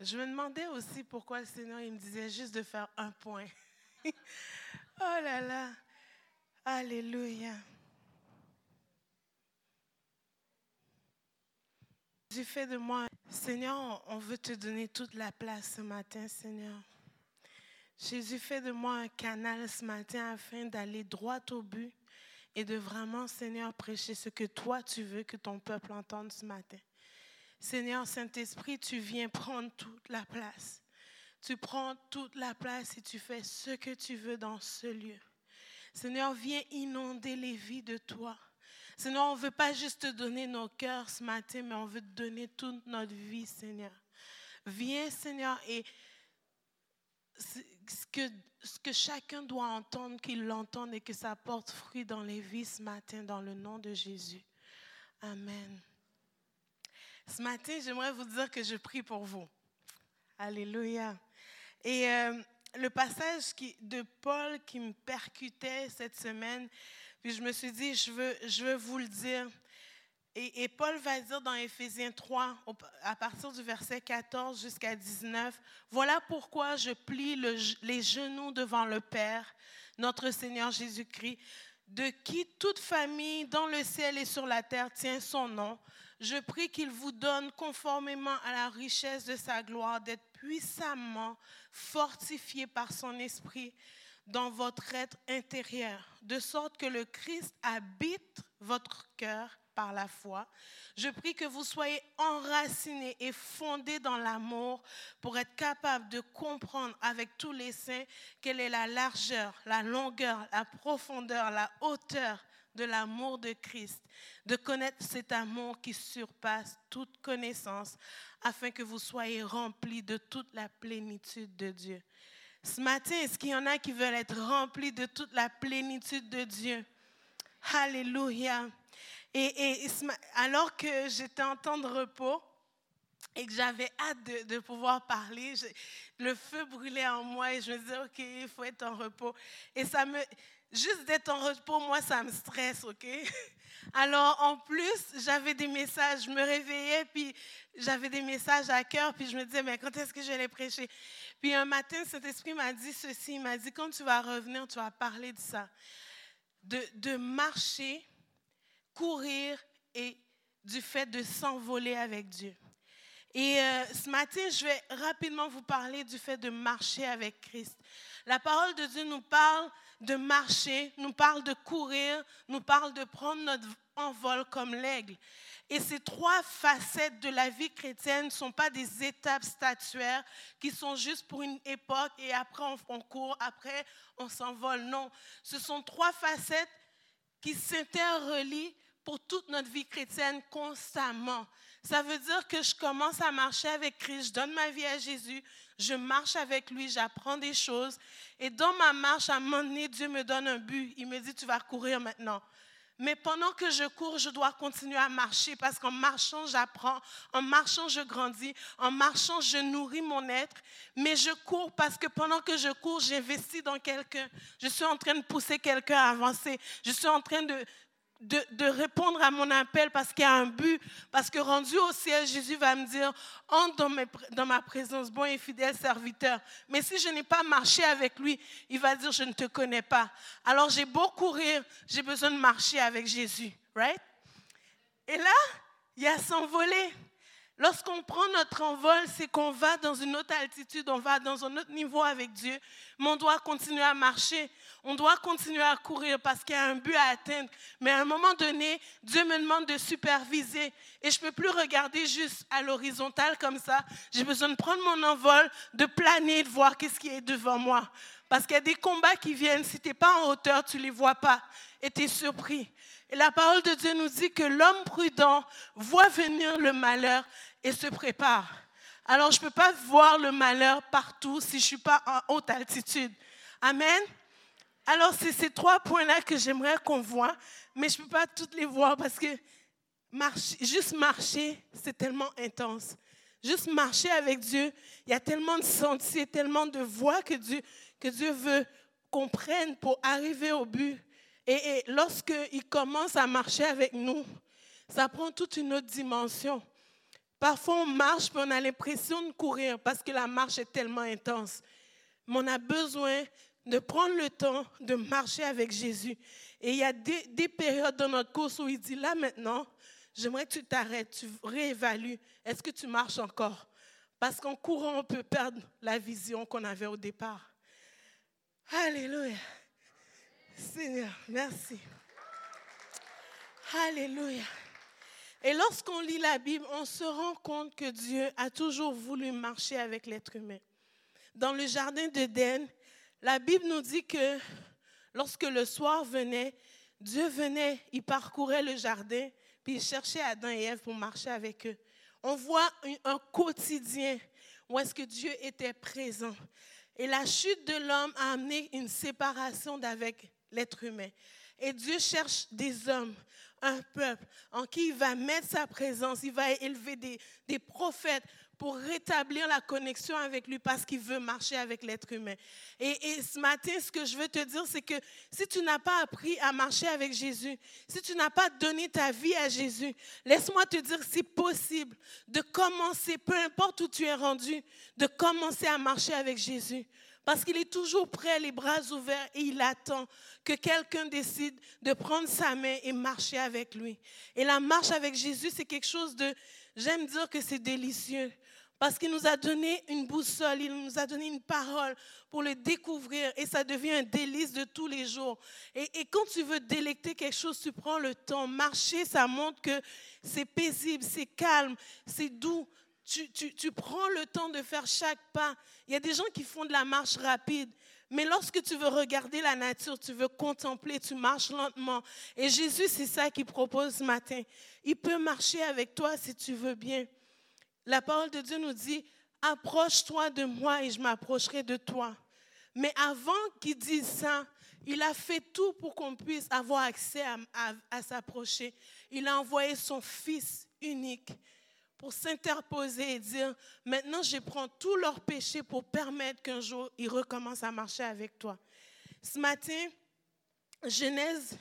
Je me demandais aussi pourquoi le Seigneur il me disait juste de faire un point. oh là là. Alléluia. Du fait de moi, Seigneur, on veut te donner toute la place ce matin, Seigneur. Jésus, fais de moi un canal ce matin afin d'aller droit au but et de vraiment, Seigneur, prêcher ce que toi tu veux que ton peuple entende ce matin. Seigneur Saint-Esprit, tu viens prendre toute la place. Tu prends toute la place et tu fais ce que tu veux dans ce lieu. Seigneur, viens inonder les vies de toi. Seigneur, on ne veut pas juste te donner nos cœurs ce matin, mais on veut te donner toute notre vie, Seigneur. Viens, Seigneur, et ce que, ce que chacun doit entendre, qu'il l'entende et que ça porte fruit dans les vies ce matin, dans le nom de Jésus. Amen. Ce matin, j'aimerais vous dire que je prie pour vous. Alléluia. Et euh, le passage de Paul qui me percutait cette semaine, puis je me suis dit, je veux, je veux vous le dire. Et, Paul va dire dans Éphésiens 3, à partir du verset 14 jusqu'à 19, Voilà pourquoi je plie les genoux devant le Père, notre Seigneur Jésus-Christ, de qui toute famille dans le ciel et sur la terre tient son nom. Je prie qu'il vous donne, conformément à la richesse de sa gloire, d'être puissamment fortifié par son esprit dans votre être intérieur, de sorte que le Christ habite votre cœur par la foi. Je prie que vous soyez enracinés et fondés dans l'amour pour être capables de comprendre avec tous les saints quelle est la largeur, la longueur, la profondeur, la hauteur de l'amour de Christ, de connaître cet amour qui surpasse toute connaissance, afin que vous soyez remplis de toute la plénitude de Dieu. Ce matin, est-ce qu'il y en a qui veulent être remplis de toute la plénitude de Dieu? Alléluia. Et, alors que j'étais en temps de repos et que j'avais hâte de, pouvoir parler, le feu brûlait en moi et je me disais, OK, il faut être en repos. Et ça me, juste d'être en repos, moi, ça me stresse, OK? Alors, en plus, j'avais des messages, je me réveillais, puis j'avais des messages à cœur, puis je me disais, mais quand est-ce que je vais prêcher? Puis un matin, cet esprit m'a dit ceci, il m'a dit, quand tu vas revenir, tu vas parler de ça, de, de marcher courir et du fait de s'envoler avec Dieu. Et euh, ce matin, je vais rapidement vous parler du fait de marcher avec Christ. La parole de Dieu nous parle de marcher, nous parle de courir, nous parle de prendre notre envol comme l'aigle. Et ces trois facettes de la vie chrétienne ne sont pas des étapes statuaires qui sont juste pour une époque et après on court, après on s'envole. Non, ce sont trois facettes qui s'interrelient pour toute notre vie chrétienne constamment. Ça veut dire que je commence à marcher avec Christ, je donne ma vie à Jésus, je marche avec lui, j'apprends des choses. Et dans ma marche, à un moment donné, Dieu me donne un but. Il me dit, tu vas courir maintenant. Mais pendant que je cours, je dois continuer à marcher parce qu'en marchant, j'apprends. En marchant, je grandis. En marchant, je nourris mon être. Mais je cours parce que pendant que je cours, j'investis dans quelqu'un. Je suis en train de pousser quelqu'un à avancer. Je suis en train de, de, répondre à mon appel parce qu'il y a un but. Parce que rendu au ciel, Jésus va me dire, entre dans, ma présence, bon et fidèle serviteur. Mais si je n'ai pas marché avec lui, il va dire, je ne te connais pas. Alors j'ai beau courir, j'ai besoin de marcher avec Jésus. Right? Et là, il y a s'envoler. Lorsqu'on prend notre envol, c'est qu'on va dans une autre altitude, on va dans un autre niveau avec Dieu, mais on doit continuer à marcher, on doit continuer à courir parce qu'il y a un but à atteindre. Mais à un moment donné, Dieu me demande de superviser et je ne peux plus regarder juste à l'horizontale comme ça. J'ai besoin de prendre mon envol, de planer, de voir qu'est-ce qui est devant moi. Parce qu'il y a des combats qui viennent, si tu n'es pas en hauteur, tu ne les vois pas et tu es surpris. Et la parole de Dieu nous dit que l'homme prudent voit venir le malheur et se prépare. Alors, je ne peux pas voir le malheur partout si je ne suis pas en haute altitude. Amen. Alors, c'est ces trois points-là que j'aimerais qu'on voit, mais je ne peux pas toutes les voir parce que juste marcher, c'est tellement intense. Juste marcher avec Dieu, il y a tellement de sentiers, tellement de voies que Dieu, que Dieu veut qu'on prenne pour arriver au but. Et, et lorsqu'il commence à marcher avec nous, ça prend toute une autre dimension. Parfois, on marche, mais on a l'impression de courir parce que la marche est tellement intense. Mais on a besoin de prendre le temps de marcher avec Jésus. Et il y a des, périodes dans notre course où il dit, là maintenant, j'aimerais que tu t'arrêtes, tu réévalues. Est-ce que tu marches encore? Parce qu'en courant, on peut perdre la vision qu'on avait au départ. Alléluia. Seigneur, merci. Alléluia. Et lorsqu'on lit la Bible, on se rend compte que Dieu a toujours voulu marcher avec l'être humain. Dans le jardin d'Éden, la Bible nous dit que lorsque le soir venait, Dieu venait, il parcourait le jardin, puis il cherchait Adam et Ève pour marcher avec eux. On voit un quotidien où est-ce que Dieu était présent. Et la chute de l'homme a amené une séparation d'avec l'être humain. Et Dieu cherche des hommes, un peuple en qui il va mettre sa présence, il va élever des, des prophètes pour rétablir la connexion avec lui parce qu'il veut marcher avec l'être humain. Et, ce matin, ce que je veux te dire, c'est que si tu n'as pas appris à marcher avec Jésus, si tu n'as pas donné ta vie à Jésus, laisse-moi te dire c'est possible de commencer, peu importe où tu es rendu, de commencer à marcher avec Jésus. Parce qu'il est toujours prêt, les bras ouverts, et il attend que quelqu'un décide de prendre sa main et marcher avec lui. Et la marche avec Jésus, c'est quelque chose de, j'aime dire que c'est délicieux. Parce qu'il nous a donné une boussole, il nous a donné une parole pour le découvrir et ça devient un délice de tous les jours. Et, quand tu veux délecter quelque chose, tu prends le temps. Marcher, ça montre que c'est paisible, c'est calme, c'est doux tu, prends le temps de faire chaque pas. Il y a des gens qui font de la marche rapide. Mais lorsque tu veux regarder la nature, tu veux contempler, tu marches lentement. Et Jésus, c'est ça qu'il propose ce matin. Il peut marcher avec toi si tu veux bien. La parole de Dieu nous dit, approche-toi de moi et je m'approcherai de toi. Mais avant qu'il dise ça, il a fait tout pour qu'on puisse avoir accès à s'approcher. Il a envoyé son Fils unique pour s'interposer et dire, maintenant je prends tous leurs péchés pour permettre qu'un jour ils recommencent à marcher avec toi. Ce matin, Genèse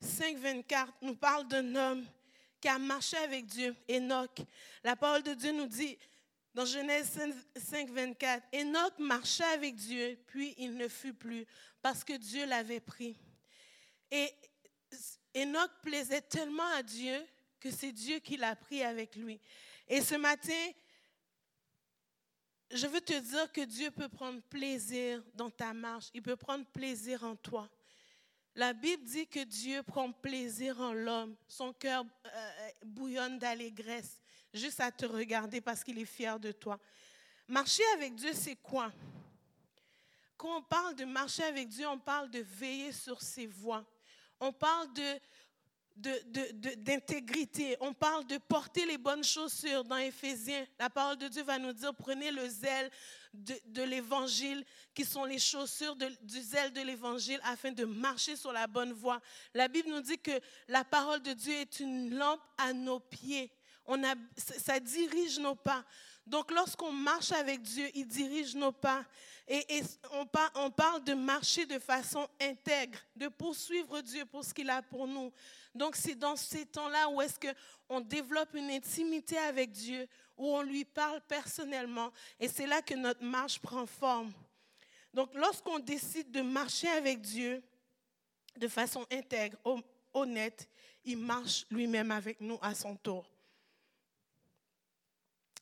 5, 24 nous parle d'un homme qui a marché avec Dieu, Enoch. La parole de Dieu nous dit dans Genèse 5, 24, Enoch marchait avec Dieu, puis il ne fut plus parce que Dieu l'avait pris. Et Enoch plaisait tellement à Dieu que c'est Dieu qui l'a pris avec lui. Et ce matin, je veux te dire que Dieu peut prendre plaisir dans ta marche. Il peut prendre plaisir en toi. La Bible dit que Dieu prend plaisir en l'homme. Son cœur euh, bouillonne d'allégresse juste à te regarder parce qu'il est fier de toi. Marcher avec Dieu, c'est quoi? Quand on parle de marcher avec Dieu, on parle de veiller sur ses voies. On parle de d'intégrité. On parle de porter les bonnes chaussures dans Éphésiens. La parole de Dieu va nous dire, prenez le zèle de, l'évangile, qui sont les chaussures du zèle de l'évangile, afin de marcher sur la bonne voie. La Bible nous dit que la parole de Dieu est une lampe à nos pieds. On a, ça dirige nos pas. Donc lorsqu'on marche avec Dieu, il dirige nos pas. Et, on, parle de marcher de façon intègre, de poursuivre Dieu pour ce qu'il a pour nous. Donc c'est dans ces temps-là où est-ce qu'on développe une intimité avec Dieu, où on lui parle personnellement. Et c'est là que notre marche prend forme. Donc lorsqu'on décide de marcher avec Dieu de façon intègre, honnête, il marche lui-même avec nous à son tour.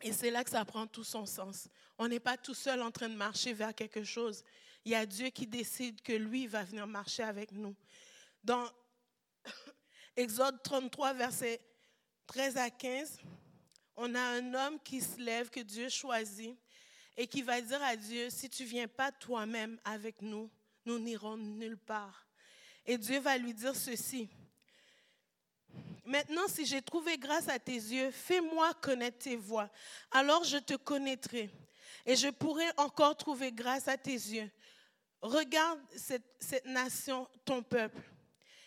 Et c'est là que ça prend tout son sens. On n'est pas tout seul en train de marcher vers quelque chose. Il y a Dieu qui décide que lui va venir marcher avec nous. Dans Exode 33, versets 13 à 15, on a un homme qui se lève, que Dieu choisit, et qui va dire à Dieu, si tu viens pas toi-même avec nous, nous n'irons nulle part. Et Dieu va lui dire ceci. Maintenant, si j'ai trouvé grâce à tes yeux, fais-moi connaître tes voies. Alors je te connaîtrai et je pourrai encore trouver grâce à tes yeux. Regarde cette, nation, ton peuple.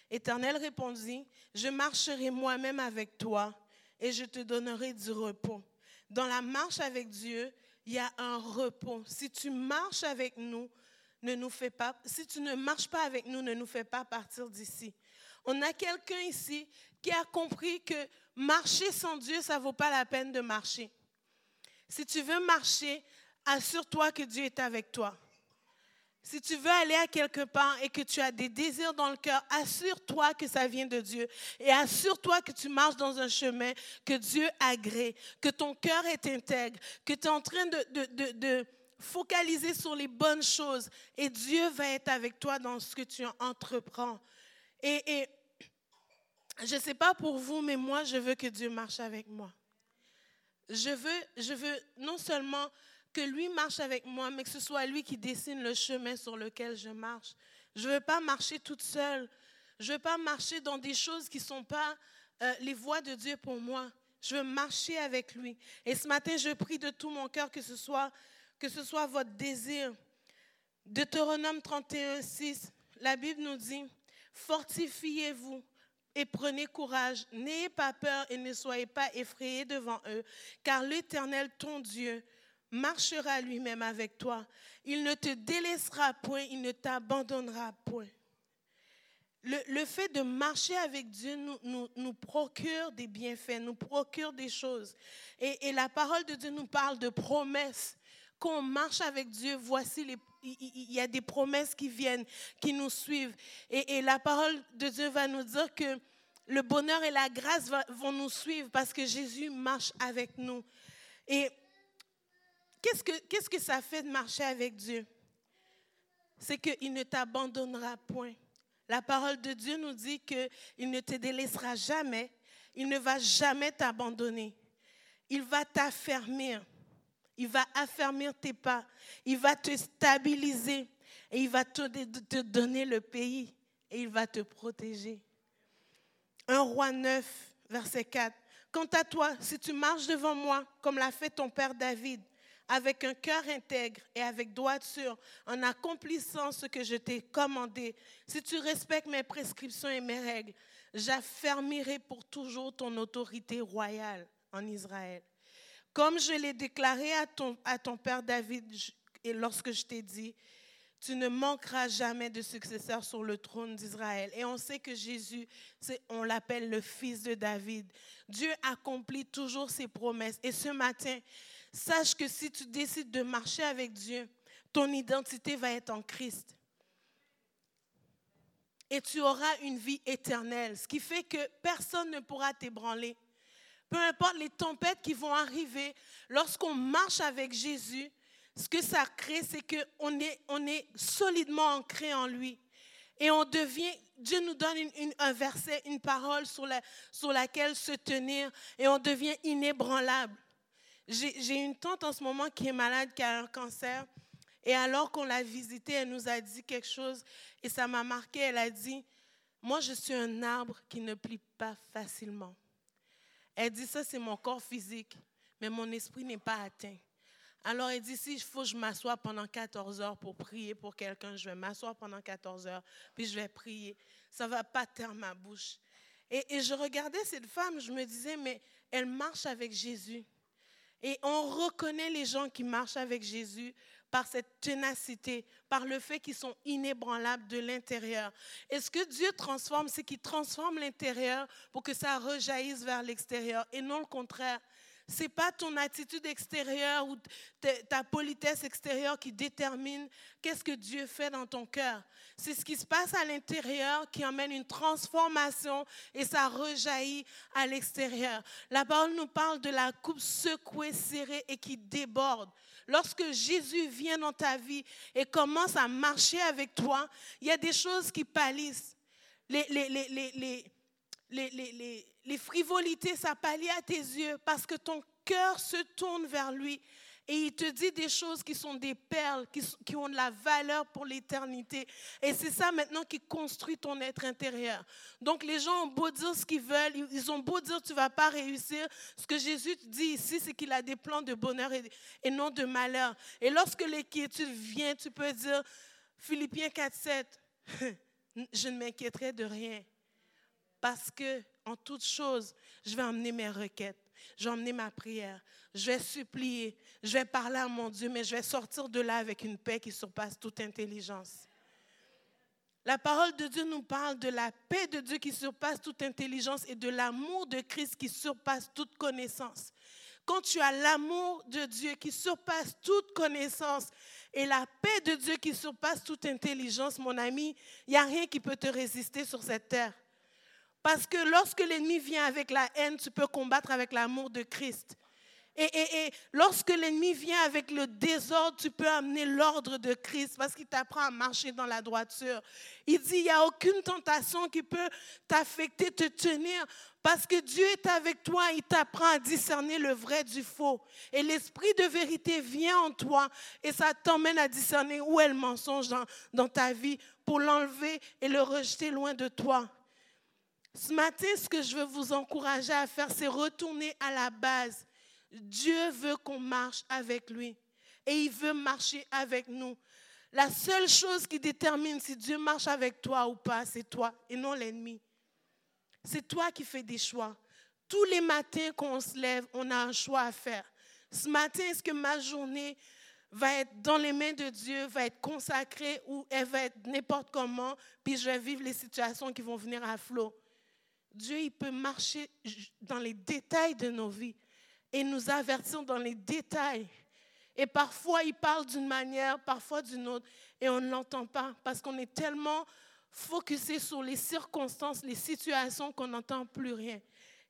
Éternel répondit, je marcherai moi-même avec toi et je te donnerai du repos. Dans la marche avec Dieu, il y a un repos. Si tu marches avec nous, ne nous fais pas, si tu ne marches pas avec nous, ne nous fais pas partir d'ici. On a quelqu'un ici qui a compris que marcher sans Dieu, ça ne vaut pas la peine de marcher. Si tu veux marcher, assure-toi que Dieu est avec toi. Si tu veux aller à quelque part et que tu as des désirs dans le cœur, assure-toi que ça vient de Dieu. Et assure-toi que tu marches dans un chemin que Dieu agrée, que ton cœur est intègre, que tu es en train de, de, focaliser sur les bonnes choses. Et Dieu va être avec toi dans ce que tu entreprends. Et je ne sais pas pour vous, mais moi, je veux que Dieu marche avec moi. Je veux, je veux non seulement que lui marche avec moi, mais que ce soit lui qui dessine le chemin sur lequel je marche. Je ne veux pas marcher toute seule. Je ne veux pas marcher dans des choses qui ne sont pas euh, les voies de Dieu pour moi. Je veux marcher avec lui. Et ce matin, je prie de tout mon cœur que ce soit, que ce soit votre désir. Deutéronome 31, 6, la Bible nous dit, fortifiez-vous et prenez courage. N'ayez pas peur et ne soyez pas effrayés devant eux, car l'Éternel, ton Dieu, marchera lui-même avec toi. Il ne te délaissera point, il ne t'abandonnera point. Le, fait de marcher avec Dieu nous, procure des bienfaits, nous procure des choses. Et, la parole de Dieu nous parle de promesses. Quand on marche avec Dieu, voici les, il y a des promesses qui viennent, qui nous suivent. Et, la parole de Dieu va nous dire que le bonheur et la grâce vont nous suivre parce que Jésus marche avec nous. Et Qu'est-ce que, qu'est-ce que ça fait de marcher avec Dieu? C'est qu'il ne t'abandonnera point. La parole de Dieu nous dit qu'il ne te délaissera jamais. Il ne va jamais t'abandonner. Il va t'affermir. Il va affermir tes pas. Il va te stabiliser. Et il va te, donner le pays. Et il va te protéger. Un roi 9, verset 4. Quant à toi, si tu marches devant moi, comme l'a fait ton père David, avec un cœur intègre et avec droiture, en accomplissant ce que je t'ai commandé, si tu respectes mes prescriptions et mes règles, j'affermirai pour toujours ton autorité royale en Israël. Comme je l'ai déclaré à ton, à ton père David et lorsque je t'ai dit, tu ne manqueras jamais de successeur sur le trône d'Israël. Et on sait que Jésus, on l'appelle le fils de David. Dieu accomplit toujours ses promesses. Et ce matin, Sache que si tu décides de marcher avec Dieu, ton identité va être en Christ. Et tu auras une vie éternelle, ce qui fait que personne ne pourra t'ébranler. Peu importe les tempêtes qui vont arriver, lorsqu'on marche avec Jésus, ce que ça crée, c'est qu'on est, on est solidement ancré en lui. Et on devient, Dieu nous donne un verset, une parole sur, sur laquelle se tenir, et on devient inébranlable. J'ai une tante en ce moment qui est malade, qui a un cancer. Et alors qu'on l'a visitée, elle nous a dit quelque chose et ça m'a marqué. Elle a dit, moi je suis un arbre qui ne plie pas facilement. Elle dit, ça c'est mon corps physique, mais mon esprit n'est pas atteint. Alors elle dit, si il faut que je m'assoie pendant 14 heures pour prier pour quelqu'un, je vais m'asseoir pendant 14 heures, puis je vais prier. Ça ne va pas taire ma bouche. Et, et je regardais cette femme, je me disais, mais elle marche avec Jésus. Et on reconnaît les gens qui marchent avec Jésus par cette ténacité, par le fait qu'ils sont inébranlables de l'intérieur. Et ce que Dieu transforme, c'est qu'il transforme l'intérieur pour que ça rejaillisse vers l'extérieur et non le contraire? N'est pas ton attitude extérieure ou ta politesse extérieure qui détermine qu'est-ce que Dieu fait dans ton cœur. C'est ce qui se passe à l'intérieur qui emmène une transformation et ça rejaillit à l'extérieur. La parole nous parle de la coupe secouée, serrée et qui déborde. Lorsque Jésus vient dans ta vie et commence à marcher avec toi, il y a des choses qui pâlissent. Les, les, frivolités, ça pallie à tes yeux parce que ton cœur se tourne vers lui et il te dit des choses qui sont des perles, qui, ont de la valeur pour l'éternité. Et c'est ça maintenant qui construit ton être intérieur. Donc les gens ont beau dire ce qu'ils veulent, ils ont beau dire tu vas pas réussir. Ce que Jésus dit ici, c'est qu'il a des plans de bonheur et, non de malheur. Et lorsque l'inquiétude vient, tu peux dire, Philippiens 4, 7, je ne m'inquiéterai de rien. Parce que en toute chose, je vais emmener mes requêtes, je vais emmener ma prière, je vais supplier, je vais parler à mon Dieu, mais je vais sortir de là avec une paix qui surpasse toute intelligence. La parole de Dieu nous parle de la paix de Dieu qui surpasse toute intelligence et de l'amour de Christ qui surpasse toute connaissance. Quand tu as l'amour de Dieu qui surpasse toute connaissance et la paix de Dieu qui surpasse toute intelligence, mon ami, il n'y a rien qui peut te résister sur cette terre. Parce que lorsque l'ennemi vient avec la haine, tu peux combattre avec l'amour de Christ. Et, lorsque l'ennemi vient avec le désordre, tu peux amener l'ordre de Christ parce qu'il t'apprend à marcher dans la droiture. Il dit, il n'y a aucune tentation qui peut t'affecter, te tenir, parce que Dieu est avec toi, il t'apprend à discerner le vrai du faux. Et l'esprit de vérité vient en toi et ça t'emmène à discerner où est le mensonge dans, dans ta vie pour l'enlever et le rejeter loin de toi. Ce matin, ce que je veux vous encourager à faire, c'est retourner à la base Dieu veut qu'on marche avec lui et il veut marcher avec nous. La seule chose qui détermine si Dieu marche avec toi ou pas, c'est toi et non l'ennemi. C'est toi qui fais des choix. Tous les matins qu'on se lève, on a un choix à faire. Ce matin, est-ce que ma journée va être dans les mains de Dieu, va être consacrée ou elle va être n'importe comment, puis je vais vivre les situations qui vont venir à flot? Dieu, il peut marcher dans les détails de nos vies et nous avertir dans les détails. Et parfois, il parle d'une manière, parfois d'une autre, et on ne l'entend pas parce qu'on est tellement focusé sur les circonstances, les situations qu'on n'entend plus rien.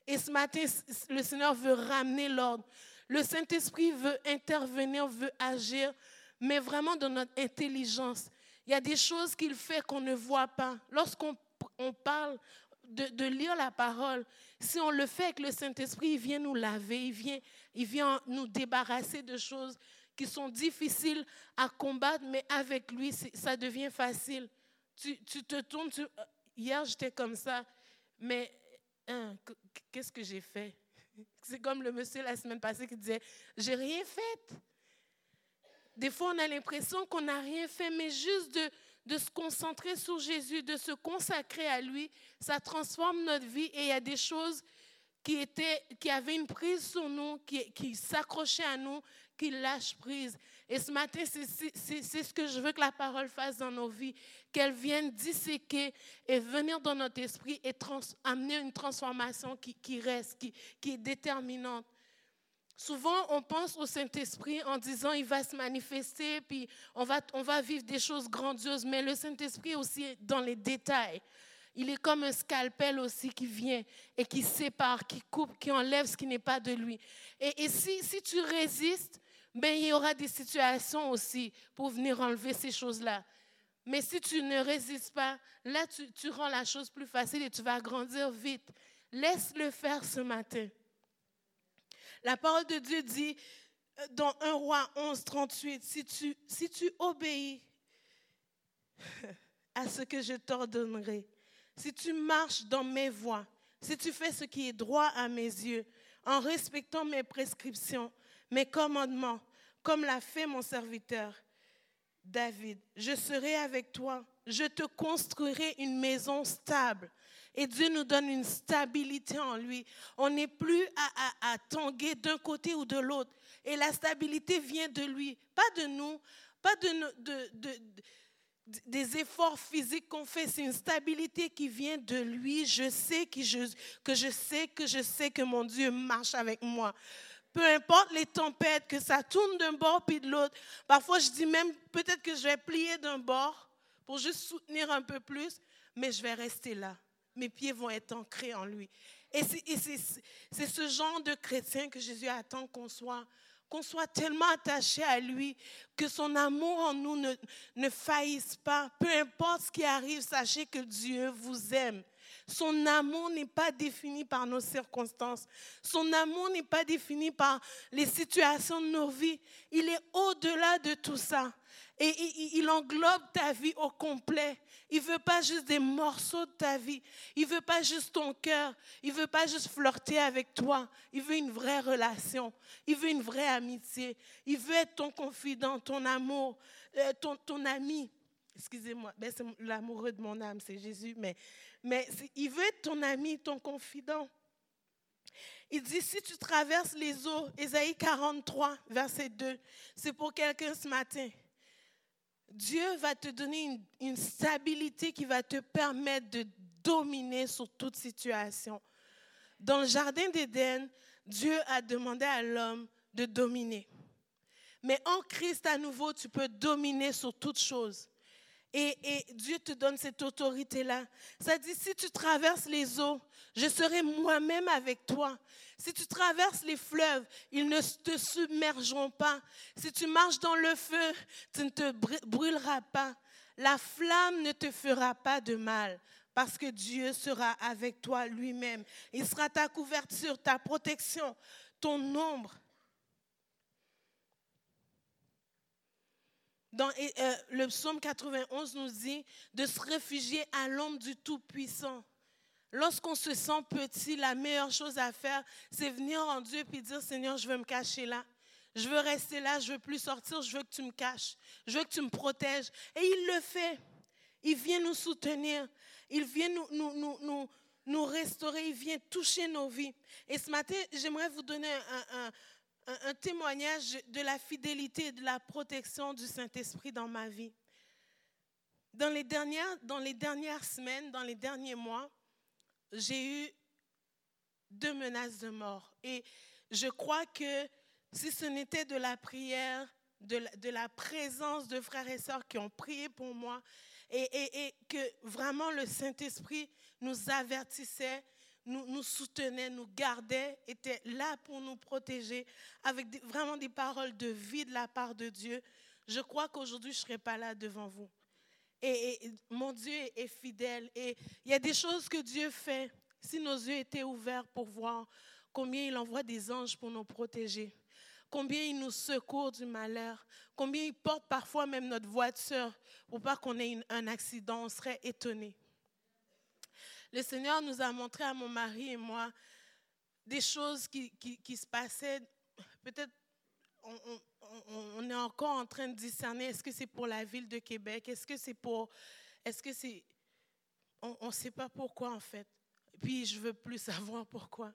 Et ce matin, le Seigneur veut ramener l'ordre. Le Saint-Esprit veut intervenir, veut agir, mais vraiment dans notre intelligence. Il y a des choses qu'il fait qu'on ne voit pas. Lorsqu'on on parle de, lire la parole, si on le fait avec le Saint-Esprit, il vient nous laver, il vient, il vient nous débarrasser de choses qui sont difficiles à combattre, mais avec lui, ça devient facile. Tu, tu te tournes, tu, hier j'étais comme ça, mais hein, qu'est-ce que j'ai fait? C'est comme le monsieur la semaine passée qui disait, j'ai rien fait. Des fois, on a l'impression qu'on n'a rien fait, mais juste de, de se concentrer sur Jésus, de se consacrer à lui, ça transforme notre vie et il y a des choses qui, étaient, qui avaient une prise sur nous, qui, s'accrochaient à nous, qui lâchent prise. Et ce matin, c'est ce que je veux que la parole fasse dans nos vies, qu'elle vienne disséquer et venir dans notre esprit et amener une transformation qui, reste, qui est déterminante. Souvent, on pense au Saint-Esprit en disant il va se manifester, puis on va, on va vivre des choses grandioses. Mais le Saint-Esprit aussi dans les détails. Il est comme un scalpel aussi qui vient et qui sépare, qui coupe, qui enlève ce qui n'est pas de lui. Et, si, si tu résistes, ben, il y aura des situations aussi pour venir enlever ces choses-là. Mais si tu ne résistes pas, là, tu rends la chose plus facile et tu vas grandir vite. Laisse-le faire ce matin. La parole de Dieu dit euh, dans 1 roi 11, 38, si tu, si tu obéis à ce que je t'ordonnerai, si tu marches dans mes voies, si tu fais ce qui est droit à mes yeux, en respectant mes prescriptions, mes commandements, comme l'a fait mon serviteur David, je serai avec toi, je te construirai une maison stable et Dieu nous donne une stabilité en lui. On n'est plus à, tanguer d'un côté ou de l'autre. Et la stabilité vient de lui, pas de nous, pas de, de, des efforts physiques qu'on fait. C'est une stabilité qui vient de lui. Je sais que je sais que je sais que mon Dieu marche avec moi peu importe les tempêtes, que ça tourne d'un bord puis de l'autre. Parfois, je dis même peut-être que je vais plier d'un bord pour juste soutenir un peu plus, mais je vais rester là mes pieds vont être ancrés en lui. Et c'est ce genre de chrétien que Jésus attend qu'on soit, qu'on soit tellement attaché à lui, que son amour en nous ne, ne faillisse pas. Peu importe ce qui arrive, sachez que Dieu vous aime. Son amour n'est pas défini par nos circonstances. Son amour n'est pas défini par les situations de nos vies. Il est au-delà de tout ça. Et il englobe ta vie au complet. Il veut pas juste des morceaux de ta vie. Il veut pas juste ton cœur. Il veut pas juste flirter avec toi. Il veut une vraie relation. Il veut une vraie amitié. Il veut être ton confident, ton amour, euh, ton, ton ami. Excusez-moi, ben, c'est l'amoureux de mon âme, c'est Jésus, mais, mais il veut être ton ami, ton confident. Il dit, si tu traverses les eaux, Ésaïe 43, verset 2, c'est pour quelqu'un ce matin. Dieu va te donner une, stabilité qui va te permettre de dominer sur toute situation. Dans le jardin d'Éden, Dieu a demandé à l'homme de dominer. Mais en Christ à nouveau, tu peux dominer sur toute chose. Et, Dieu te donne cette autorité-là. Ça dit, si tu traverses les eaux, je serai moi-même avec toi. Si tu traverses les fleuves, ils ne te submergeront pas. Si tu marches dans le feu, tu ne te brûleras pas. La flamme ne te fera pas de mal parce que Dieu sera avec toi lui-même. Il sera ta couverture, ta protection, ton ombre. Euh, le psaume 91 nous dit de se réfugier à l'ombre du Tout-Puissant. Lorsqu'on se sent petit, la meilleure chose à faire, c'est venir en Dieu et dire, Seigneur, je veux me cacher là. Je veux rester là, je veux plus sortir, je veux que tu me caches, je veux que tu me protèges. Et il le fait. Il vient nous soutenir, il vient nous, nous, nous, nous, restaurer, il vient toucher nos vies. Et ce matin, j'aimerais vous donner un, un, témoignage de la fidélité et de la protection du Saint-Esprit dans ma vie. Dans les, dernières, dans les dernières semaines, dans les derniers mois, j'ai eu deux menaces de mort. Et je crois que si ce n'était de la prière, de la, présence de frères et sœurs qui ont prié pour moi, et que vraiment le Saint-Esprit nous avertissait, nous, soutenait, nous gardait, était là pour nous protéger, avec vraiment des paroles de vie de la part de Dieu, je crois qu'aujourd'hui, je ne serais pas là devant vous. Et, mon Dieu est fidèle. Et il y a des choses que Dieu fait. Si nos yeux étaient ouverts pour voir combien il envoie des anges pour nous protéger, combien il nous secourt du malheur, combien il porte parfois même notre voiture pour pas qu'on ait un accident, on serait étonné. Le Seigneur nous a montré à mon mari et moi des choses qui, qui, se passaient. Peut-être on, est encore en train de discerner, est-ce que c'est pour la ville de Québec? Est-ce que c'est pour... Est-ce que c'est... On ne sait pas pourquoi, en fait. Puis, je veux plus savoir pourquoi.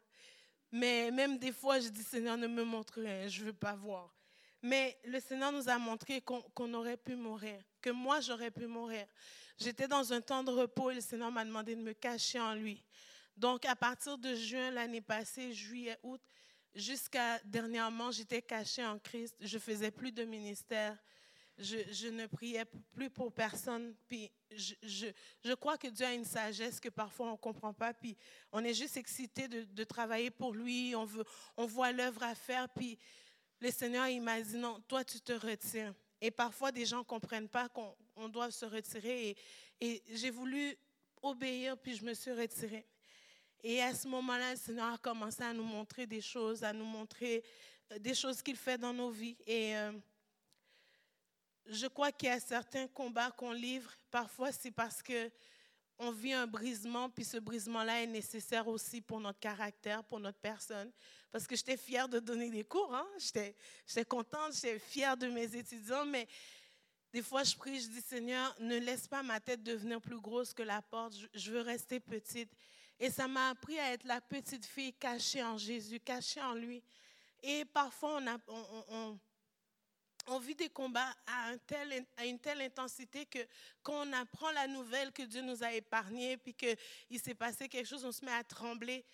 Mais même des fois, je dis, Seigneur, ne me montre rien, je ne veux pas voir. Mais le Seigneur nous a montré qu'on qu aurait pu mourir, que moi, j'aurais pu mourir. J'étais dans un temps de repos et le Seigneur m'a demandé de me cacher en lui. Donc, à partir de juin l'année passée, juillet, août, Jusqu'à dernièrement, j'étais cachée en Christ. Je faisais plus de ministère. Je, ne priais plus pour personne. Puis je, je, je, crois que Dieu a une sagesse que parfois on ne comprend pas. Puis on est juste excité de, de, travailler pour lui. On, veut, on voit l'œuvre à faire. Puis le Seigneur, il m'a dit non, toi, tu te retires. Et parfois, des gens ne comprennent pas qu'on on doit se retirer. Et, et j'ai voulu obéir, puis je me suis retirée. Et à ce moment-là, le Seigneur a commencé à nous montrer des choses, à nous montrer euh, des choses qu'il fait dans nos vies. Et euh, je crois qu'il y a certains combats qu'on livre. Parfois, c'est parce que on vit un brisement, puis ce brisement-là est nécessaire aussi pour notre caractère, pour notre personne. Parce que j'étais fière de donner des cours, hein? j'étais contente, j'étais fière de mes étudiants, mais des fois, je prie, je dis, Seigneur, ne laisse pas ma tête devenir plus grosse que la porte, je veux rester petite. Et ça m'a appris à être la petite fille cachée en Jésus, cachée en lui. Et parfois, on, on vit des combats à, une telle intensité que quand on apprend la nouvelle que Dieu nous a épargnés, puis qu'il s'est passé quelque chose, on se met à trembler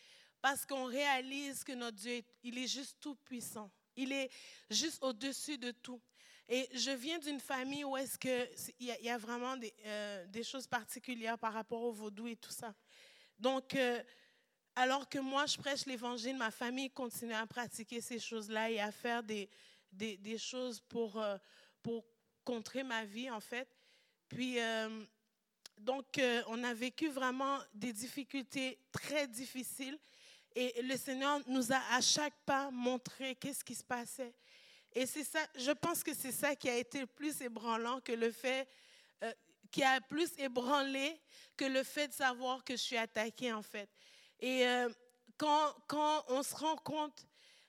parce qu'on réalise que notre Dieu, il est juste tout puissant. Il est juste au-dessus de tout. Et je viens d'une famille où est-ce qu'il y, a, y a vraiment des, euh, des choses particulières par rapport au vaudou et tout ça. Donc, euh, alors que moi, je prêche l'Évangile, ma famille continue à pratiquer ces choses-là et à faire des, des, choses pour, euh, pour contrer ma vie, en fait. Puis, euh, donc, euh, on a vécu vraiment des difficultés très difficiles. Et le Seigneur nous a à chaque pas montré qu'est-ce qui se passait. Et c'est ça, je pense que c'est ça qui a été plus ébranlant que le fait qui a plus ébranlé que le fait de savoir que je suis attaquée, en fait. Et quand, quand on se rend compte,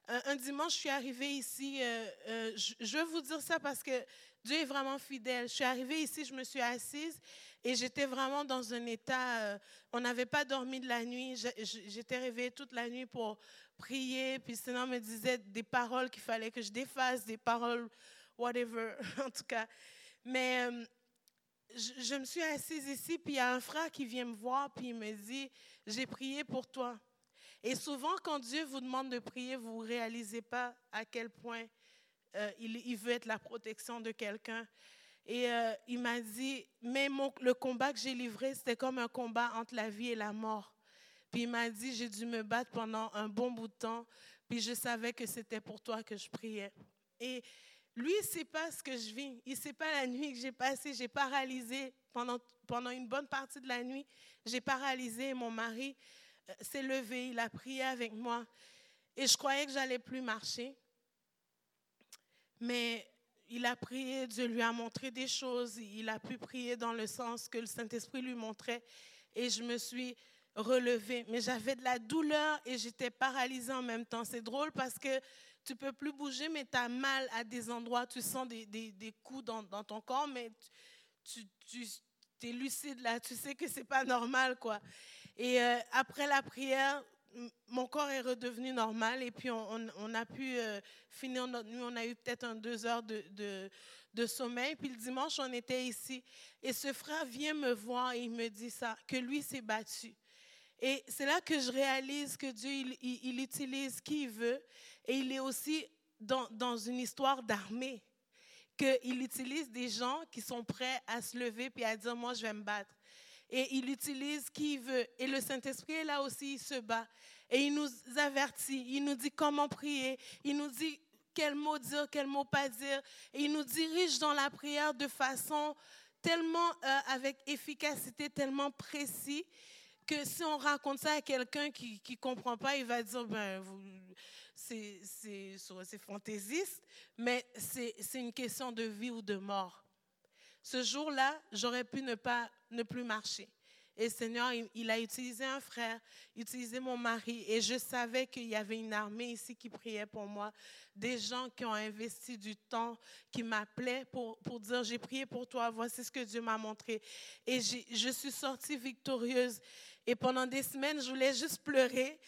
un, dimanche, je suis arrivée ici, euh, euh, je, je, veux vous dire ça parce que Dieu est vraiment fidèle. Je suis arrivée ici, je me suis assise et j'étais vraiment dans un état, euh, on n'avait pas dormi de la nuit, j'étais réveillée toute la nuit pour prier, puis sinon me disait des paroles qu'il fallait que je défasse, des paroles, whatever, en tout cas. Mais euh, je, me suis assise ici, puis il y a un frère qui vient me voir, puis il me dit, j'ai prié pour toi. Et souvent, quand Dieu vous demande de prier, vous ne réalisez pas à quel point euh, il, veut être la protection de quelqu'un. Et euh, il m'a dit, mais le combat que j'ai livré, c'était comme un combat entre la vie et la mort. Puis il m'a dit, j'ai dû me battre pendant un bon bout de temps, puis je savais que c'était pour toi que je priais. Et lui, il ne sait pas ce que je vis. Il ne sait pas la nuit que j'ai passée. J'ai paralysé pendant, pendant une bonne partie de la nuit. J'ai paralysé. Mon mari s'est levé. Il a prié avec moi. Et je croyais que j'allais plus marcher. Mais il a prié. Dieu lui a montré des choses. Il a pu prier dans le sens que le Saint-Esprit lui montrait. Et je me suis relevée. Mais j'avais de la douleur et j'étais paralysée en même temps. C'est drôle parce que tu peux plus bouger, mais tu as mal à des endroits, tu sens des, des, des coups dans, dans, ton corps, mais tu, tu, es lucide là, tu sais que c'est pas normal, quoi. Et euh, après la prière, mon corps est redevenu normal et puis on, a pu euh, finir notre nuit. On a eu peut-être deux heures de, sommeil. Puis le dimanche, on était ici et ce frère vient me voir et il me dit ça, que lui s'est battu. Et c'est là que je réalise que Dieu, il, il, utilise qui il veut. Et il est aussi dans, dans une histoire d'armée. Qu'il utilise des gens qui sont prêts à se lever puis à dire, moi, je vais me battre. Et il utilise qui il veut. Et le Saint-Esprit là aussi, il se bat. Et il nous avertit, il nous dit comment prier, il nous dit quel mot dire, quel mot pas dire. Et il nous dirige dans la prière de façon tellement euh, avec efficacité, tellement précise que si on raconte ça à quelqu'un qui ne comprend pas, il va dire, ben, c'est fantaisiste, mais c'est une question de vie ou de mort. Ce jour-là, j'aurais pu ne, pas, ne plus marcher. Et Seigneur, il, a utilisé un frère, utilisé mon mari, et je savais qu'il y avait une armée ici qui priait pour moi, des gens qui ont investi du temps, qui m'appelaient pour, pour dire, j'ai prié pour toi, voici ce que Dieu m'a montré. Et je suis sortie victorieuse. Et pendant des semaines, je voulais juste pleurer.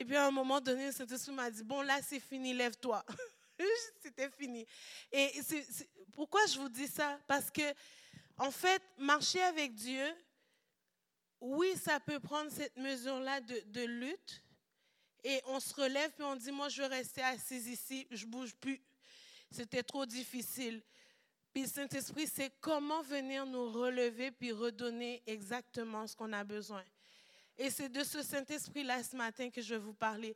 Et puis à un moment donné, le Saint-Esprit m'a dit, bon là, c'est fini, lève-toi. C'était fini. Et pourquoi je vous dis ça? Parce que, en fait, marcher avec Dieu, oui, ça peut prendre cette mesure-là de, lutte. Et on se relève, puis on dit, moi, je veux rester assise ici, je bouge plus. C'était trop difficile. Puis le Saint-Esprit, c'est comment venir nous relever, puis redonner exactement ce qu'on a besoin. Et c'est de ce Saint-Esprit-là ce matin que je vais vous parler.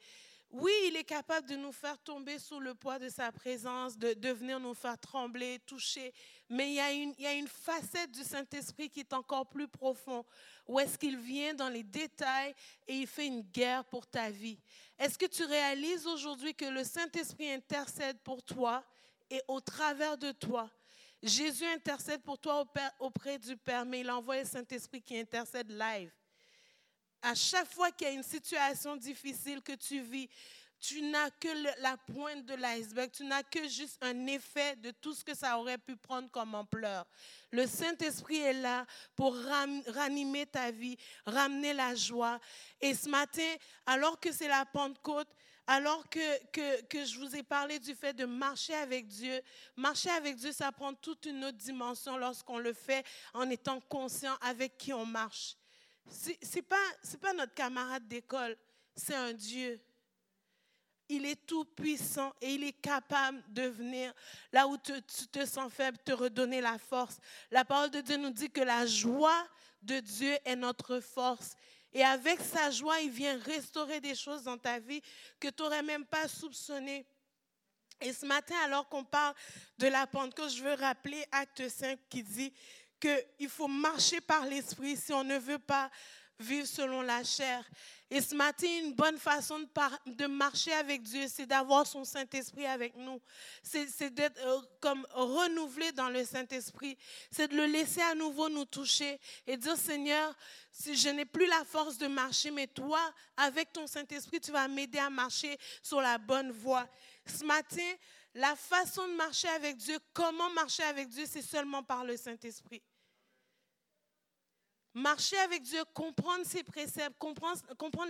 Oui, il est capable de nous faire tomber sous le poids de sa présence, de, de venir nous faire trembler, toucher. Mais il y a une, il y a une facette du Saint-Esprit qui est encore plus profonde, où est-ce qu'il vient dans les détails et il fait une guerre pour ta vie. Est-ce que tu réalises aujourd'hui que le Saint-Esprit intercède pour toi et au travers de toi? Jésus intercède pour toi auprès du Père, mais il envoie le Saint-Esprit qui intercède live. À chaque fois qu'il y a une situation difficile que tu vis, tu n'as que la pointe de l'iceberg, tu n'as que juste un effet de tout ce que ça aurait pu prendre comme ampleur. Le Saint-Esprit est là pour ranimer ta vie, ramener la joie. Et ce matin, alors que c'est la Pentecôte, alors que, que, que, je vous ai parlé du fait de marcher avec Dieu, marcher avec Dieu, ça prend toute une autre dimension lorsqu'on le fait en étant conscient avec qui on marche ce n'est pas, notre camarade d'école, c'est un Dieu. Il est tout puissant et il est capable de venir là où tu te sens faible, te redonner la force. La parole de Dieu nous dit que la joie de Dieu est notre force. Et avec sa joie, il vient restaurer des choses dans ta vie que tu n'aurais même pas soupçonné. Et ce matin, alors qu'on parle de la Pentecôte, je veux rappeler Acte 5 qui dit qu'il faut marcher par l'esprit si on ne veut pas vivre selon la chair. Et ce matin, une bonne façon de, marcher avec Dieu, c'est d'avoir son Saint-Esprit avec nous. C'est d'être euh, comme renouvelé dans le Saint-Esprit. C'est de le laisser à nouveau nous toucher et dire, Seigneur, si je n'ai plus la force de marcher, mais toi, avec ton Saint-Esprit, tu vas m'aider à marcher sur la bonne voie. Ce matin, la façon de marcher avec Dieu, comment marcher avec Dieu, c'est seulement par le Saint-Esprit. Marcher avec Dieu, comprendre ses préceptes, comprendre,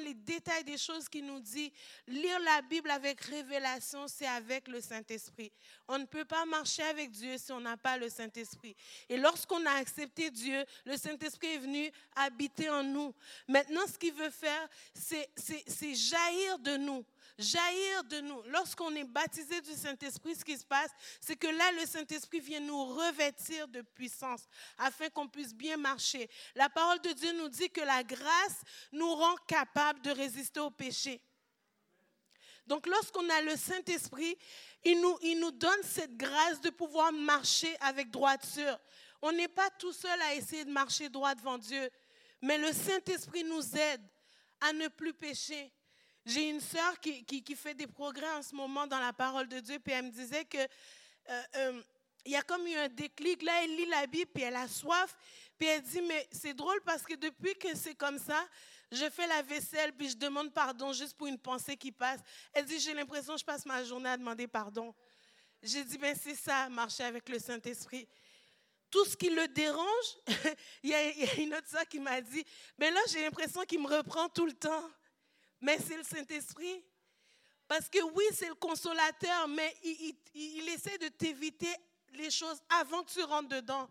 les détails des choses qu'il nous dit, lire la Bible avec révélation, c'est avec le Saint-Esprit. On ne peut pas marcher avec Dieu si on n'a pas le Saint-Esprit. Et lorsqu'on a accepté Dieu, le Saint-Esprit est venu habiter en nous. Maintenant, ce qu'il veut faire, c'est jaillir de nous jaillir de nous. Lorsqu'on est baptisé du Saint-Esprit, ce qui se passe, c'est que là, le Saint-Esprit vient nous revêtir de puissance afin qu'on puisse bien marcher. La parole de Dieu nous dit que la grâce nous rend capables de résister au péché. Donc lorsqu'on a le Saint-Esprit, il nous, il nous donne cette grâce de pouvoir marcher avec droiture. On n'est pas tout seul à essayer de marcher droit devant Dieu, mais le Saint-Esprit nous aide à ne plus pécher. J'ai une sœur qui, qui, fait des progrès en ce moment dans la parole de Dieu, puis elle me disait que euh, euh, il y a comme eu un déclic. Là, elle lit la Bible, puis elle a soif, puis elle dit, mais c'est drôle parce que depuis que c'est comme ça, je fais la vaisselle, puis je demande pardon juste pour une pensée qui passe. Elle dit, j'ai l'impression que je passe ma journée à demander pardon. J'ai dit, ben c'est ça, marcher avec le Saint-Esprit. Tout ce qui le dérange, il, y a, une autre sœur qui m'a dit, mais ben là, j'ai l'impression qu'il me reprend tout le temps mais c'est le Saint-Esprit. Parce que oui, c'est le consolateur, mais il, essaie de t'éviter les choses avant que tu rentres dedans.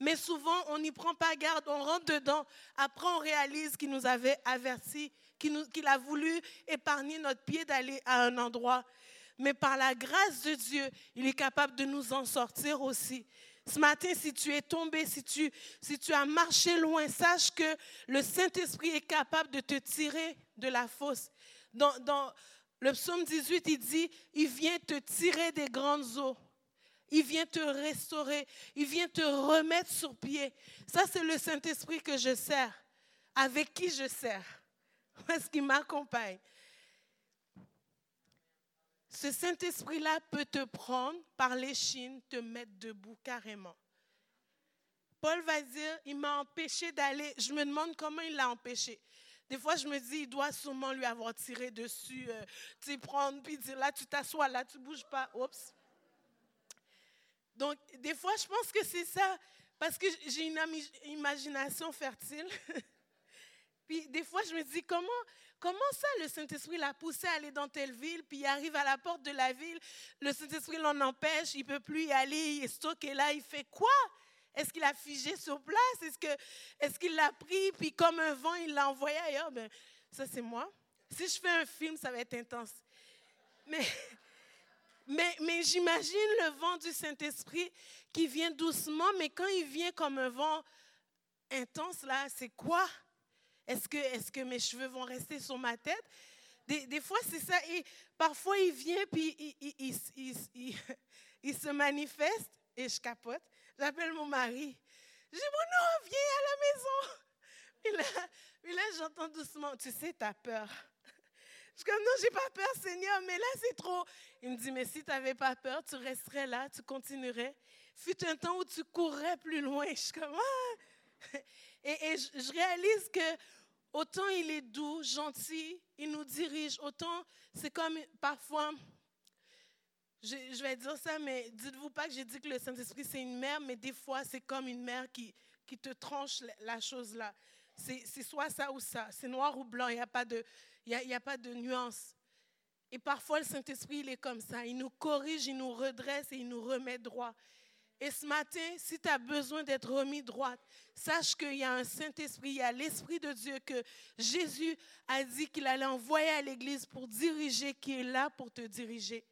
Mais souvent, on n'y prend pas garde, on rentre dedans. Après, on réalise qu'il nous avait averti, qu'il a voulu épargner notre pied d'aller à un endroit. Mais par la grâce de Dieu, il est capable de nous en sortir aussi. Ce matin, si tu es tombé, si tu, si tu as marché loin, sache que le Saint-Esprit est capable de te tirer de la fosse. Dans, dans le psaume 18, il dit, il vient te tirer des grandes eaux. Il vient te restaurer. Il vient te remettre sur pied. Ça, c'est le Saint-Esprit que je sers. Avec qui je sers. Parce qu'il m'accompagne. Ce Saint-Esprit-là peut te prendre par l'échine, te mettre debout carrément. Paul va dire, il m'a empêché d'aller. Je me demande comment il l'a empêché. Des fois, je me dis, il doit sûrement lui avoir tiré dessus, euh, tu prendre, puis dire, là, tu t'assois, là, tu bouges pas. Oups. Donc, des fois, je pense que c'est ça, parce que j'ai une imagination fertile. puis, des fois, je me dis, comment, comment ça, le Saint-Esprit l'a poussé à aller dans telle ville, puis il arrive à la porte de la ville, le Saint-Esprit l'en empêche, il ne peut plus y aller, il est stocké là, il fait quoi? Est-ce qu'il a figé sur place? Est-ce, qu'il l'a pris, puis comme un vent, il l'a envoyé ailleurs? Ben, ça, c'est moi. Si je fais un film, ça va être intense. Mais, mais, mais j'imagine le vent du Saint-Esprit qui vient doucement, mais quand il vient comme un vent intense, là, c'est quoi? Est-ce que, mes cheveux vont rester sur ma tête? Des, fois, c'est ça. Et parfois, il vient, puis il, se manifeste, et je capote. J'appelle mon mari. Je dis, non, viens à la maison. Puis là, j'entends doucement, tu sais, tu as peur. Je suis comme, non, j'ai pas peur, Seigneur, mais là, c'est trop. Il me dit, mais si tu n'avais pas peur, tu resterais là, tu continuerais. Fut un temps où tu courrais plus loin. Je suis comme, ah. Et je, réalise que autant il est doux, gentil, il nous dirige, autant c'est comme parfois je, vais dire ça, mais dites-vous pas que j'ai dit que le Saint-Esprit, c'est une mère, mais des fois, c'est comme une mère qui, qui te tranche la chose là. C'est soit ça ou ça. C'est noir ou blanc. Il n'y a, pas de, il y a, pas de nuance. Et parfois, le Saint-Esprit, il est comme ça. Il nous corrige, il nous redresse et il nous remet droit. Et ce matin, si tu as besoin d'être remis droit, sache qu'il y a un Saint-Esprit, il y a l'Esprit de Dieu que Jésus a dit qu'il allait envoyer à l'Église pour diriger, qui est là pour te diriger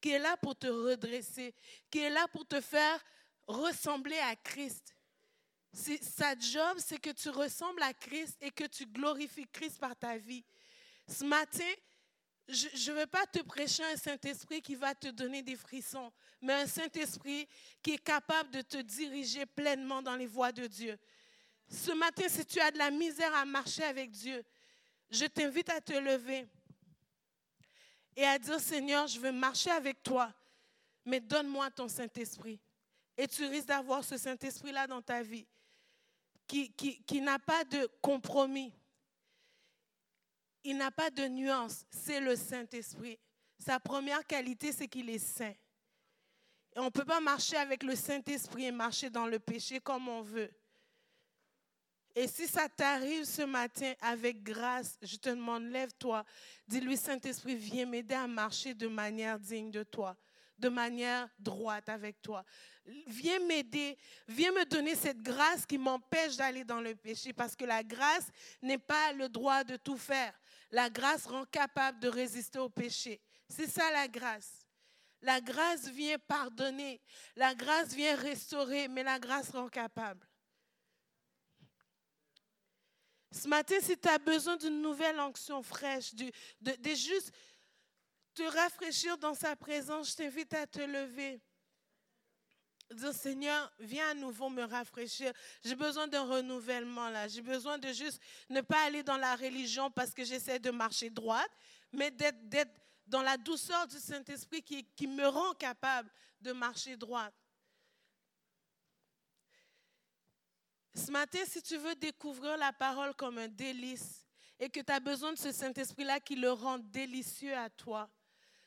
qui est là pour te redresser, qui est là pour te faire ressembler à Christ. Sa job, c'est que tu ressembles à Christ et que tu glorifies Christ par ta vie. Ce matin, je ne veux pas te prêcher un Saint-Esprit qui va te donner des frissons, mais un Saint-Esprit qui est capable de te diriger pleinement dans les voies de Dieu. Ce matin, si tu as de la misère à marcher avec Dieu, je t'invite à te lever et à dire, Seigneur, je veux marcher avec toi, mais donne-moi ton Saint-Esprit. Et tu risques d'avoir ce Saint-Esprit-là dans ta vie, qui, n'a pas de compromis. Il n'a pas de nuance. C'est le Saint-Esprit. Sa première qualité, c'est qu'il est saint. On ne peut pas marcher avec le Saint-Esprit et marcher dans le péché comme on veut. Et si ça t'arrive ce matin avec grâce, je te demande, lève-toi. Dis-lui, Saint-Esprit, viens m'aider à marcher de manière digne de toi, de manière droite avec toi. Viens m'aider, viens me donner cette grâce qui m'empêche d'aller dans le péché, parce que la grâce n'est pas le droit de tout faire. La grâce rend capable de résister au péché. C'est ça la grâce. La grâce vient pardonner, la grâce vient restaurer, mais la grâce rend capable. Ce matin, si tu as besoin d'une nouvelle onction fraîche, de, de, juste te rafraîchir dans sa présence, je t'invite à te lever. Seigneur, viens à nouveau me rafraîchir. J'ai besoin d'un renouvellement là. J'ai besoin de juste ne pas aller dans la religion parce que j'essaie de marcher droite, mais d'être dans la douceur du Saint-Esprit qui, qui me rend capable de marcher droite. Ce matin, si tu veux découvrir la parole comme un délice et que tu as besoin de ce Saint-Esprit-là qui le rend délicieux à toi,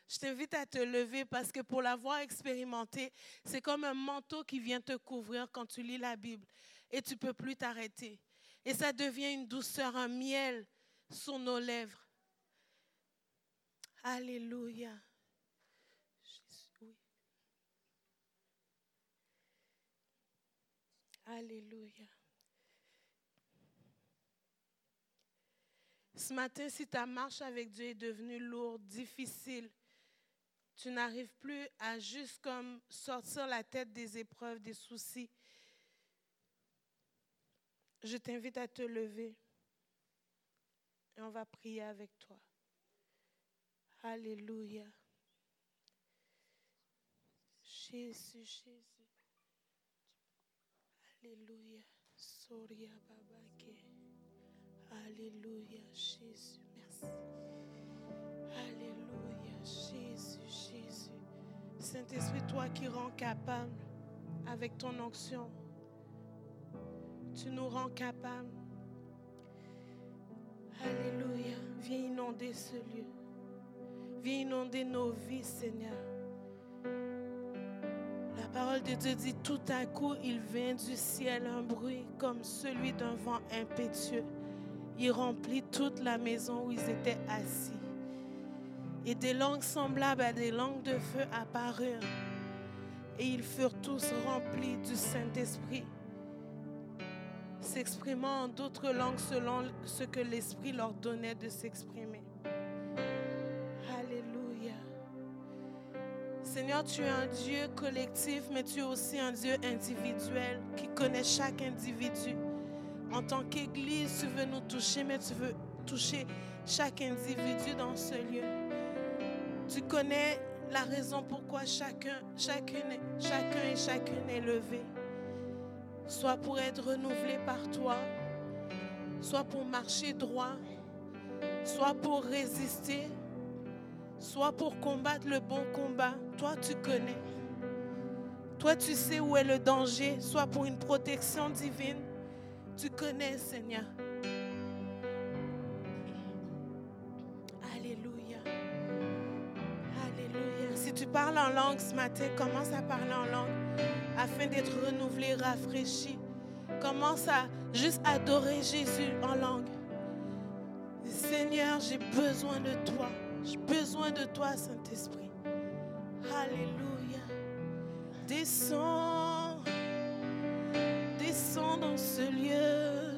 je t'invite à te lever parce que pour l'avoir expérimenté, c'est comme un manteau qui vient te couvrir quand tu lis la Bible et tu ne peux plus t'arrêter. Et ça devient une douceur, un miel sur nos lèvres. Alléluia. Alléluia. Ce matin, si ta marche avec Dieu est devenue lourde, difficile, tu n'arrives plus à juste comme sortir la tête des épreuves, des soucis, je t'invite à te lever et on va prier avec toi. Alléluia. Jésus, Jésus. Alléluia. Soria Alléluia, Jésus, merci. Alléluia, Jésus. Saint-Esprit, toi qui rends capable avec ton onction, tu nous rends capable. Alléluia. Viens inonder ce lieu. Viens inonder nos vies, Seigneur. La parole de Dieu dit, tout à coup, il vient du ciel un bruit comme celui d'un vent impétueux il remplit toute la maison où ils étaient assis. Et des langues semblables à des langues de feu apparurent. Et ils furent tous remplis du Saint-Esprit, s'exprimant en d'autres langues selon ce que l'Esprit leur donnait de s'exprimer. Alléluia. Seigneur, tu es un Dieu collectif, mais tu es aussi un Dieu individuel qui connaît chaque individu. En tant qu'Église, tu veux nous toucher, mais tu veux toucher chaque individu dans ce lieu. Tu connais la raison pourquoi chacun, chacun et chacune est levé. Soit pour être renouvelé par toi, soit pour marcher droit, soit pour résister, soit pour combattre le bon combat. Toi, tu connais. Toi, tu sais où est le danger, soit pour une protection divine, tu connais, Seigneur. Parles en langue ce matin, commence à parler en langue afin d'être renouvelé, rafraîchi. Commence à juste adorer Jésus en langue. Seigneur, j'ai besoin de toi. J'ai besoin de toi, Saint-Esprit. Alléluia. Descends dans ce lieu,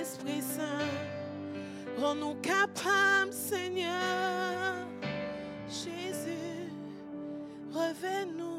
Esprit Saint, rends-nous capables, Seigneur. Jésus, revenons.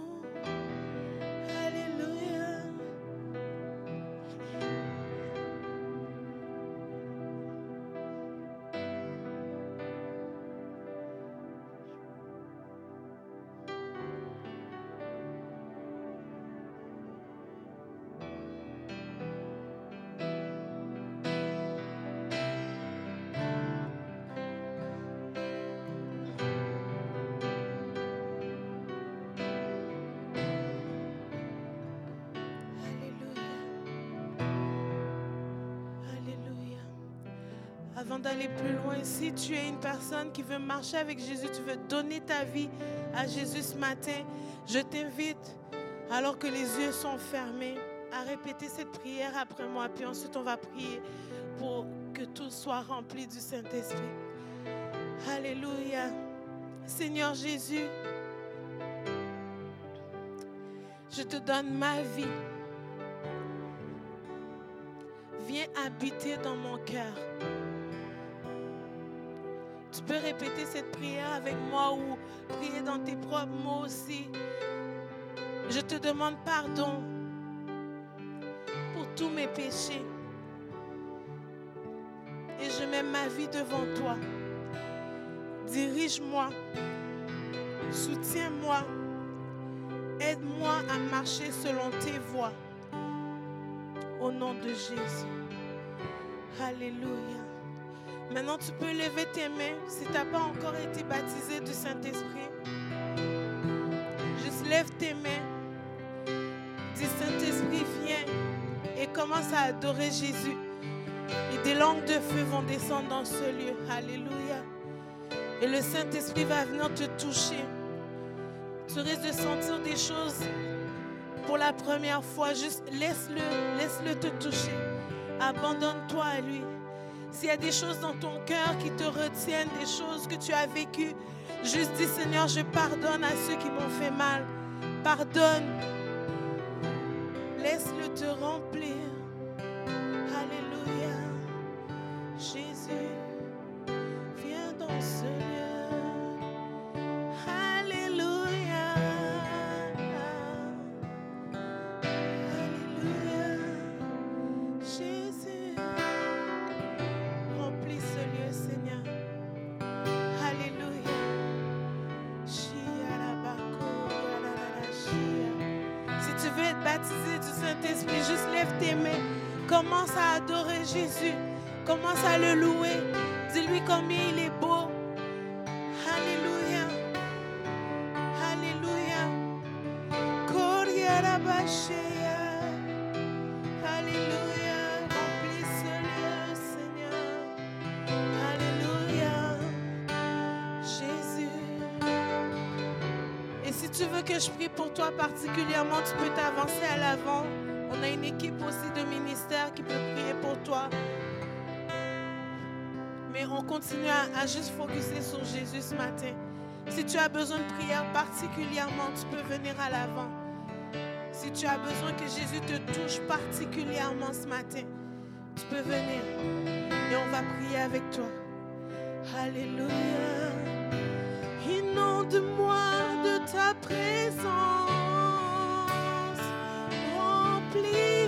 Avant d'aller plus loin, si tu es une personne qui veut marcher avec Jésus, tu veux donner ta vie à Jésus ce matin, je t'invite, alors que les yeux sont fermés, à répéter cette prière après moi, puis ensuite on va prier pour que tout soit rempli du Saint-Esprit. Alléluia. Seigneur Jésus, je te donne ma vie. Viens habiter dans mon cœur. Répéter cette prière avec moi ou prier dans tes propres mots aussi. Je te demande pardon pour tous mes péchés. Et je mets ma vie devant toi. Dirige-moi. Soutiens-moi. Aide-moi à marcher selon tes voies. Au nom de Jésus. Alléluia. Maintenant, tu peux lever tes mains si tu n'as pas encore été baptisé du Saint-Esprit. Juste lève tes mains. Dis Saint-Esprit, viens et commence à adorer Jésus. Et des langues de feu vont descendre dans ce lieu. Alléluia. Et le Saint-Esprit va venir te toucher. Tu risques de sentir des choses pour la première fois. Juste laisse-le, laisse-le te toucher. Abandonne-toi à lui. S'il y a des choses dans ton cœur qui te retiennent, des choses que tu as vécues, juste dis Seigneur, je pardonne à ceux qui m'ont fait mal. Pardonne. Si tu veux que je prie pour toi particulièrement, tu peux t'avancer à l'avant. On a une équipe aussi de ministère qui peut prier pour toi. Mais on continue à, à juste focuser sur Jésus ce matin. Si tu as besoin de prière particulièrement, tu peux venir à l'avant. Si tu as besoin que Jésus te touche particulièrement ce matin, tu peux venir et on va prier avec toi. Alléluia. Inonde-moi de ta présence. Remplis